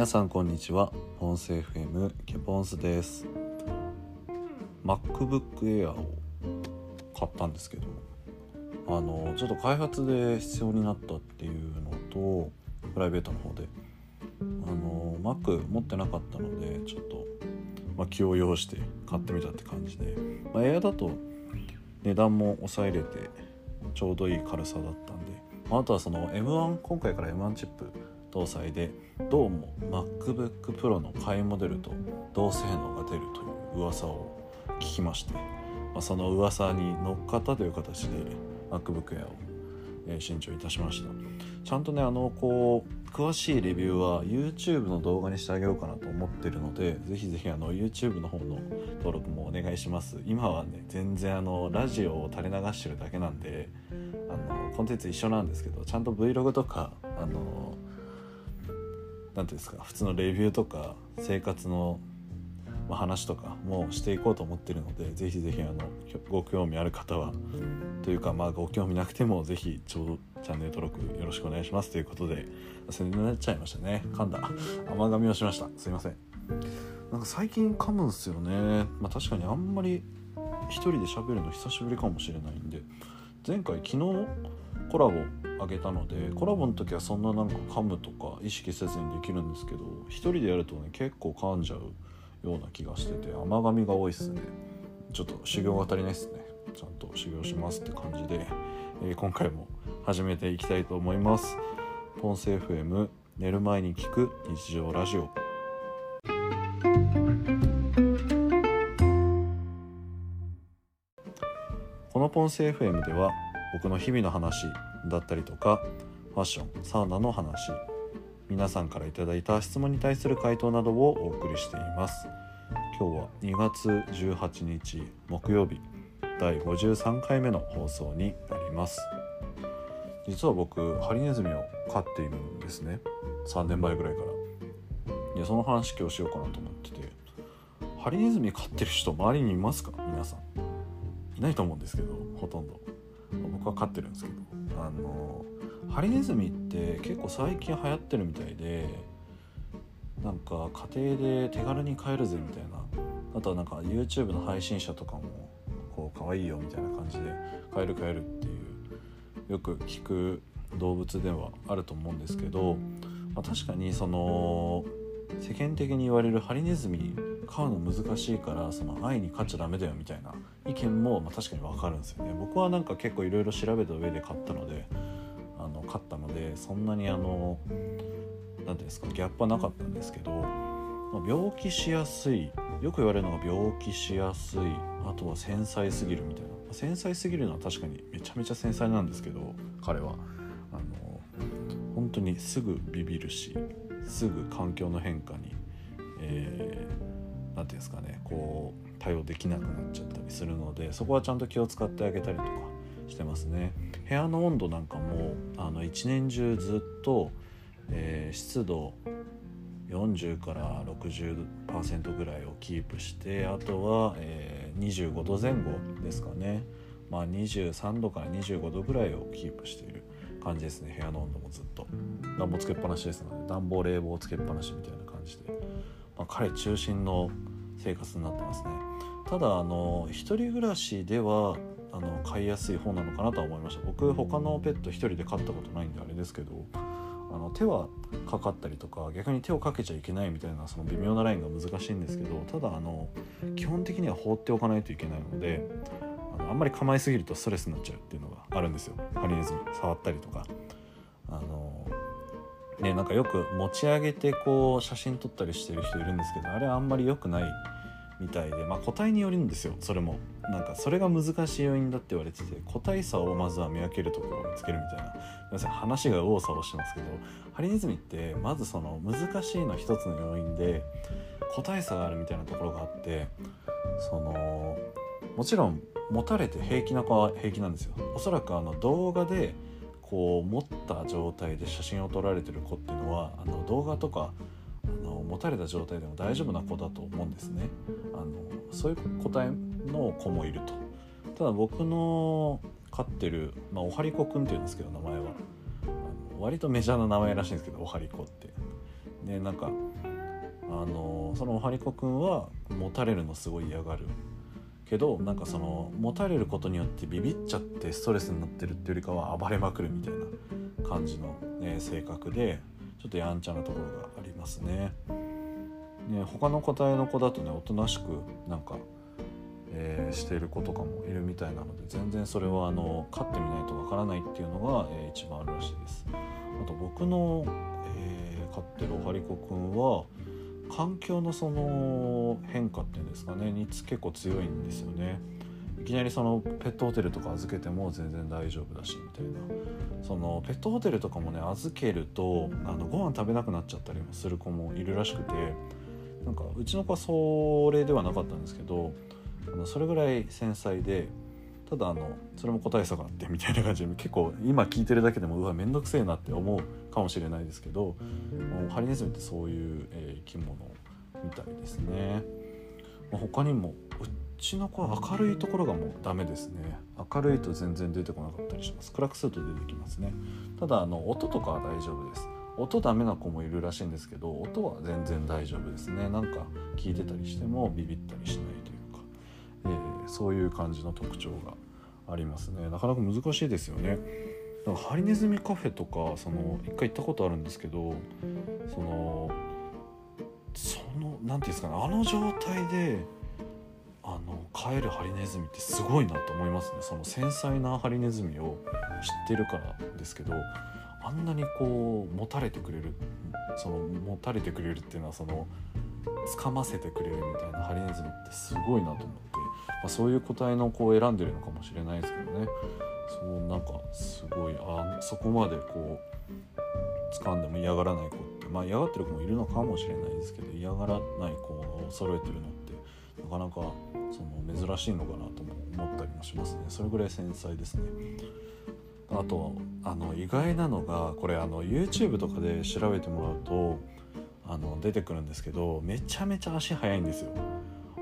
皆さんこんにちは。ポンス FM ケポンスです。MacBook Air を買ったんですけどあのちょっと開発で必要になったっていうのとプライベートの方であの Mac 持ってなかったのでちょっと、まあ、気を要して買ってみたって感じで、まあ、Air だと値段も抑えれてちょうどいい軽さだったんで、ま、あとはその M1 今回から M1 チップ搭載でどうも MacBookPro の買いモデルと同性能が出るという噂を聞きまして、まあ、その噂に乗っかったという形で MacBook Air を、えー、新調いたしました。ちゃんとねあのこう詳しいレビューは YouTube の動画にしてあげようかなと思ってるのでぜひぜひあの YouTube の方の登録もお願いします。今はね全然あのラジオを垂れ流してるだけなんであのコンテンツ一緒なんですけどちゃんと Vlog とかあの何ていうんですか普通のレビューとか生活の話とかもしていこうと思ってるのでぜひぜひあのご興味ある方はというかまあご興味なくてもぜひちょうどチャンネル登録よろしくお願いしますということで宣伝になっちゃいましたね。噛んだ。甘噛みをしました。すいません。なんか最近噛むんすよね。まあ確かにあんまり一人で喋るの久しぶりかもしれないんで前回昨日コラボあげたのでコラボの時はそんななんか噛むとか意識せずにできるんですけど一人でやるとね結構噛んじゃうような気がしてて甘噛みが多いっすね。ちょっと修行が足りないっすね。ちゃんと修行しますって感じで、えー、今回も始めていきたいと思います。ポンセ FM 寝る前に聞く日常ラジオ。このポンセ FM では僕の日々の話だったりとかファッションサウナの話皆さんから頂いた質問に対する回答などをお送りしています。今日は2月18日木曜日第53回目の放送になります。実は僕ハリネズミを飼っているんですね。3年前ぐらいから。いやその話今日しようかなと思っててハリネズミ飼ってる人周りにいますか？皆さん。いないと思うんですけどほとんど。僕は飼ってるんですけど。あのハリネズミって結構最近流行ってるみたいでなんか家庭で手軽に飼えるぜみたいな。あとはなんか YouTube の配信者とかもこう可愛いよみたいな感じで飼える飼えるっていうよく聞く動物ではあると思うんですけど、まあ、確かにその世間的に言われるハリネズミ飼うの難しいからその愛に飼っちゃダメだよみたいな意見もまあ確かに分かるんですよね。僕はなんか結構いろいろ調べた上で買ったのであの買ったのでそんなにあの何ていうんですかギャップはなかったんですけど、ま、病気しやすいよく言われるのが病気しやすいあとは繊細すぎるみたいな。繊細すぎるのは確かにめちゃめちゃ繊細なんですけど彼は。あの本当にすぐビビるしすぐ環境の変化にえー、何て言うんですかねこう対応できなくなっちゃったりするのでそこはちゃんと気を使ってあげたりとかしてますね。部屋の温度なんかもあの一年中ずっと、えー、湿度40から60%ぐらいをキープしてあとは、えー、25度前後ですかね。まあ23度から25度ぐらいをキープしている感じですね部屋の温度もずっと。暖房つけっぱなしですので暖房冷房つけっぱなしみたいな感じで、まあ、彼中心の生活になってますね。ただあの一人暮らしではあの飼いやすい方なのかなとは思いました。僕他のペット一人で飼ったことないんであれですけどあの手はかかったりとか逆に手をかけちゃいけないみたいなその微妙なラインが難しいんですけどただあの基本的には放っておかないといけないのであのあんまり構えすぎるとストレスになっちゃうっていうのがあるんですよ。ハリネズミ触ったりとか。あのね、なんかよく持ち上げてこう写真撮ったりしてる人いるんですけどあれはあんまり良くないみたいでまあ個体によるんですよそれも。なんかそれが難しい要因だって言われてて個体差をまずは見分けるところを見つけるみたいな。皆さん話が右往左往してますけどハリネズミってまずその難しいの一つの要因で個体差があるみたいなところがあってそのもちろん持たれて平気な子は平気なんですよ。おそらくあの動画でこう持った状態で写真を撮られてる子っていうのはあの動画とかあの持たれた状態でも大丈夫な子だと思うんですね。あのそういう個体の子もいると。ただ僕の飼ってる、まあ、おはりこくんっていうんですけど名前は。あの割とメジャーな名前らしいんですけどおはりこって。でなんかあのそのおはりこくんは持たれるのすごい嫌がる。けどなんかその持たれることによってビビっちゃってストレスになってるっていうよりかは暴れまくるみたいな感じの、ね、性格でちょっとやんちゃなところがありますね。ね他の個体の子だとねおとなしくなんか、えー、している子とかもいるみたいなので全然それはあの飼ってみないとわからないっていうのが、えー、一番あるらしいです。あと僕の、えー、飼ってるおはりこくんは環境のその変化っていうんですかねに結構強いんですよね。いきなりそのペットホテルとか預けても全然大丈夫だしみたいなそのペットホテルとかもね預けるとあのご飯食べなくなっちゃったりもする子もいるらしくてなんかうちの子はそれではなかったんですけどあのそれぐらい繊細でただあのそれも個体差があってみたいな感じで結構今聞いてるだけでもうわめんどくせえなって思うかもしれないですけどハリネズミってそういう、えー、生き物みたいですね。まあ、他にもうちの子は明るいところがもうダメですね。明るいと全然出てこなかったりします。暗くすると出てきますね。ただあの音とかは大丈夫です。音ダメな子もいるらしいんですけど音は全然大丈夫ですね。なんか聞いてたりしてもビビったりしないというか、えー、そういう感じの特徴がありますね。なかなか難しいですよね。だからハリネズミカフェとかその一回行ったことあるんですけどそのその何て言うんですかねあの状態であの飼えるハリネズミってすごいなと思いますね。その繊細なハリネズミを知ってるからですけどあんなにこう持たれてくれるその持たれてくれるっていうのはその掴ませてくれるみたいなハリネズミってすごいなと思って、まあ、そういう個体の子を選んでるのかもしれないですけどね。そうなんかすごいあそこまでこう掴んでも嫌がらない子ってまあ嫌がってる子もいるのかもしれないですけど嫌がらない子を揃えてるのってなかなかその珍しいのかなとも思ったりもしますね。それぐらい繊細ですね。あとあの意外なのがこれあの YouTube とかで調べてもらうとあの出てくるんですけどめちゃめちゃ足速いんですよ。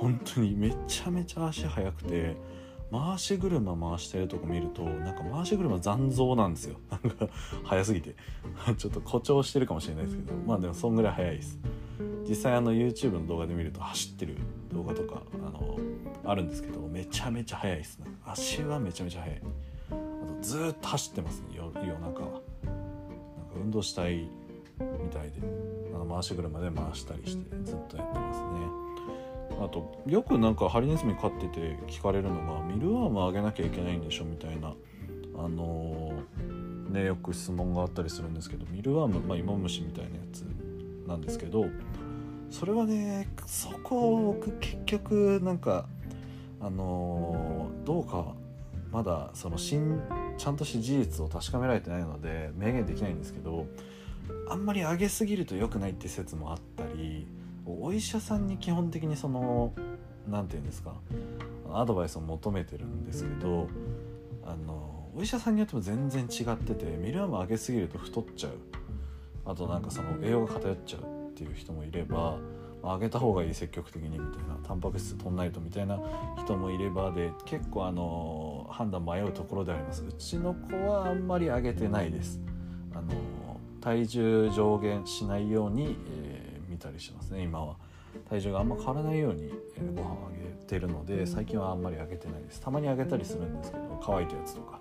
本当にめちゃめちゃ足速くて回し車回してるとこ見るとなんか回し車残像なんですよ。なんか速すぎて。ちょっと誇張してるかもしれないですけどまあでもそんぐらい速いです。実際あの YouTube の動画で見ると走ってる動画とかあのあるんですけどめちゃめちゃ速いです。ね足はめちゃめちゃ速い。あとずっと走ってますね夜中は。なんか運動したいみたいで。の回し車で回したりしてずっとやってますね。あとよくなんかハリネズミ飼ってて聞かれるのがミルワームあげなきゃいけないんでしょみたいなあのー、ねよく質問があったりするんですけどミルワーム、まあ、芋虫みたいなやつなんですけどそれはねそこを僕結局なんかあのー、どうかまだその新ちゃんとした事実を確かめられてないので明言できないんですけどあんまり上げすぎると良くないって説もあったりお医者さんに基本的にその何て言うんですかアドバイスを求めてるんですけどあのお医者さんによっても全然違っててミルアーム上げすぎると太っちゃう。あとなんかその栄養が偏っちゃうっていう人もいれば上げた方がいい積極的にみたいなタンパク質取んないとみたいな人もいればで結構あの判断迷うところであります。うちの子はあんまり上げてないです。あの体重上限しないように、えー、見たりしますね今は。体重があんま変わらないように、えー、ご飯をあげてるので最近はあんまりあげてないです。たまにあげたりするんですけど乾いたやつとか。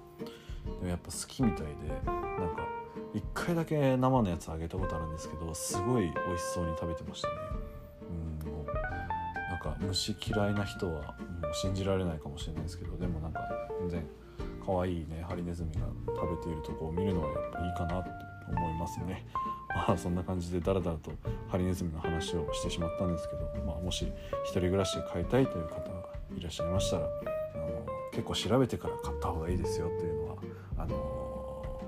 でもやっぱ好きみたいでなんか1回だけ生のやつあげたことあるんですけどすごい美味しそうに食べてましたね。うんもうなんか虫嫌いな人はもう信じられないかもしれないですけどでもなんか全然可愛いねハリネズミが食べているとこを見るのはやっぱいいかなって思いますね。まあそんな感じでダラダラとハリネズミの話をしてしまったんですけど、まあ、もし1人暮らしで飼いたいという方がいらっしゃいましたらあの結構調べてから買った方がいいですよっていうのはあの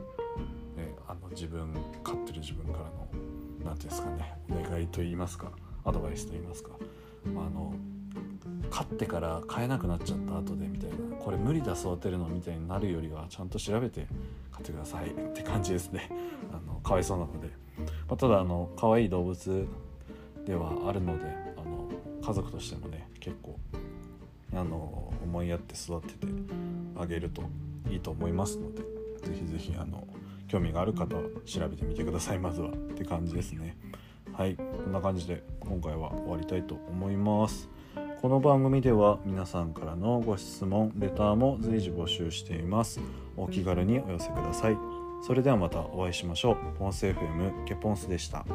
ね、あの自分飼ってる自分からの何て言うんですかねお願いと言いますかアドバイスと言いますか、まあ、あの飼ってから飼えなくなっちゃった後でみたいなこれ無理だ育てるのみたいになるよりはちゃんと調べて飼ってください。って感じですね。あのかわいそうなので、まあ、ただあの可愛い動物ではあるのであの家族としてもね結構あの思いやって育ててあげるといいと思いますので是非是非あの興味がある方は調べてみてください。まずは。って感じですね。はい。こんな感じで今回は終わりたいと思います。この番組では皆さんからのご質問レターも随時募集しています。お気軽にお寄せください。それではまたお会いしましょう。ポンス FM ケポンスでした。